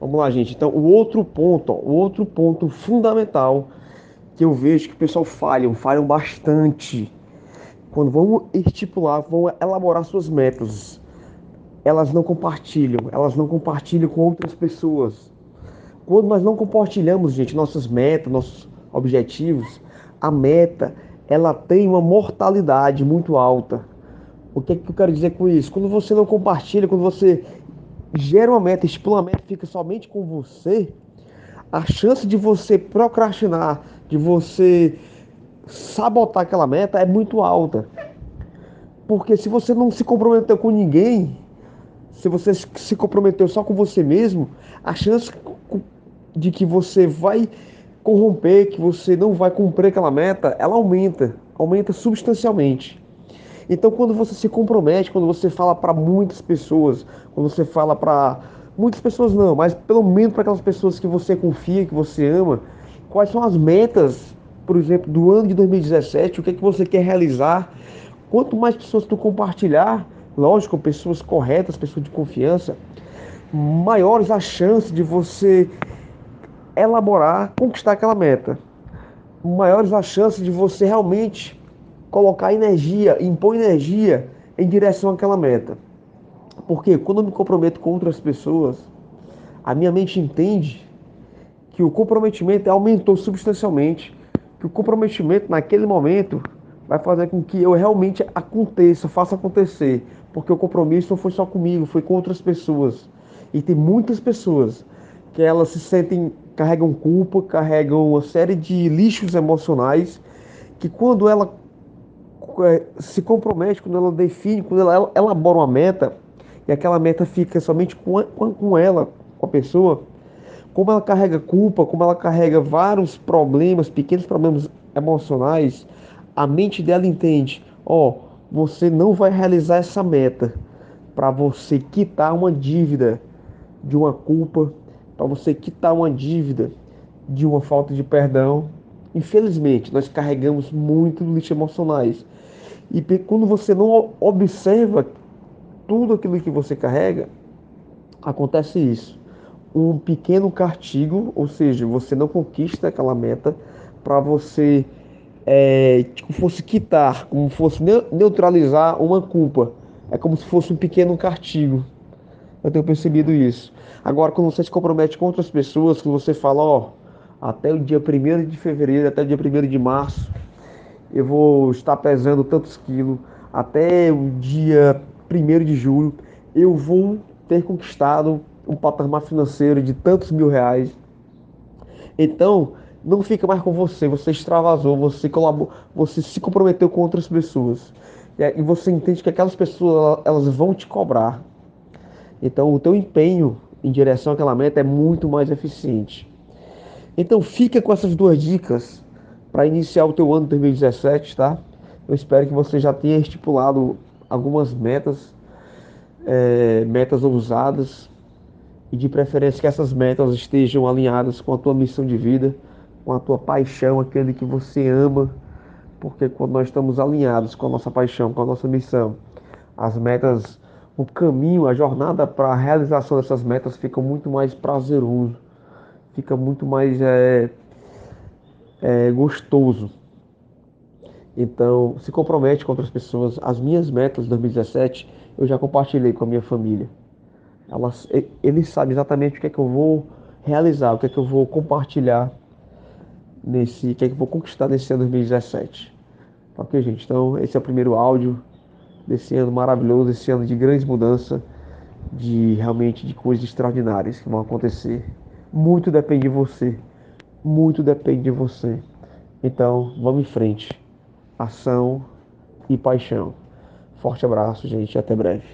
Vamos lá, gente. Então, o outro ponto, ó, o outro ponto fundamental que eu vejo que o pessoal falham, falham bastante quando vão estipular, vão elaborar suas metas. Elas não compartilham, elas não compartilham com outras pessoas. Quando nós não compartilhamos, gente, nossas metas, nossos objetivos, a meta, ela tem uma mortalidade muito alta. O que, é que eu quero dizer com isso? Quando você não compartilha, quando você gera uma meta, estipula uma meta, fica somente com você, a chance de você procrastinar, de você sabotar aquela meta é muito alta. Porque se você não se comprometeu com ninguém, se você se comprometeu só com você mesmo, a chance de que você vai corromper, que você não vai cumprir aquela meta, ela aumenta, aumenta substancialmente. Então, quando você se compromete, quando você fala para muitas pessoas, quando você fala para muitas pessoas não, mas pelo menos para aquelas pessoas que você confia, que você ama, quais são as metas, por exemplo, do ano de 2017, o que é que você quer realizar? Quanto mais pessoas tu compartilhar, lógico, pessoas corretas, pessoas de confiança, maiores as chances de você elaborar, conquistar aquela meta. Maiores as chances de você realmente colocar energia, impor energia em direção àquela meta. Porque quando eu me comprometo com outras pessoas, a minha mente entende que o comprometimento aumentou substancialmente, que o comprometimento naquele momento vai fazer com que eu realmente aconteça, faça acontecer, porque o compromisso não foi só comigo, foi com outras pessoas. E tem muitas pessoas que elas se sentem, carregam culpa, carregam uma série de lixos emocionais, que quando ela se compromete, quando ela define, quando ela elabora uma meta, e aquela meta fica somente com, com ela, com a pessoa, como ela carrega culpa, como ela carrega vários problemas, pequenos problemas emocionais, a mente dela entende: ó, oh, você não vai realizar essa meta para você quitar uma dívida de uma culpa, para você quitar uma dívida de uma falta de perdão. Infelizmente, nós carregamos muito lixo emocionais. E quando você não observa tudo aquilo que você carrega, acontece isso. Um pequeno castigo, ou seja, você não conquista aquela meta para você é, como fosse quitar, como fosse neutralizar uma culpa. É como se fosse um pequeno castigo. Eu tenho percebido isso. Agora, quando você se compromete com outras pessoas, que você fala, ó, até o dia 1 de fevereiro, até o dia 1 de março, eu vou estar pesando tantos quilos, até o dia 1 de julho, eu vou ter conquistado um patamar financeiro de tantos mil reais. Então, não fica mais com você, você extravasou, você colaborou, você se comprometeu com outras pessoas. E você entende que aquelas pessoas elas vão te cobrar. Então, o teu empenho em direção àquela meta é muito mais eficiente. Então, fica com essas duas dicas para iniciar o teu ano de 2017, tá? Eu espero que você já tenha estipulado algumas metas, é, metas ousadas, e de preferência que essas metas estejam alinhadas com a tua missão de vida, com a tua paixão, aquele que você ama, porque quando nós estamos alinhados com a nossa paixão, com a nossa missão, as metas, o caminho, a jornada para a realização dessas metas fica muito mais prazeroso, fica muito mais é, é, gostoso. Então, se compromete com outras pessoas. As minhas metas de 2017 eu já compartilhei com a minha família. Elas, eles sabem exatamente o que é que eu vou realizar, o que é que eu vou compartilhar nesse, o que é que eu vou conquistar nesse ano 2017. Ok, gente? Então, esse é o primeiro áudio desse ano maravilhoso, esse ano de grande mudança, de realmente de coisas extraordinárias que vão acontecer. Muito depende de você muito depende de você. Então, vamos em frente. Ação e paixão. Forte abraço, gente, até breve.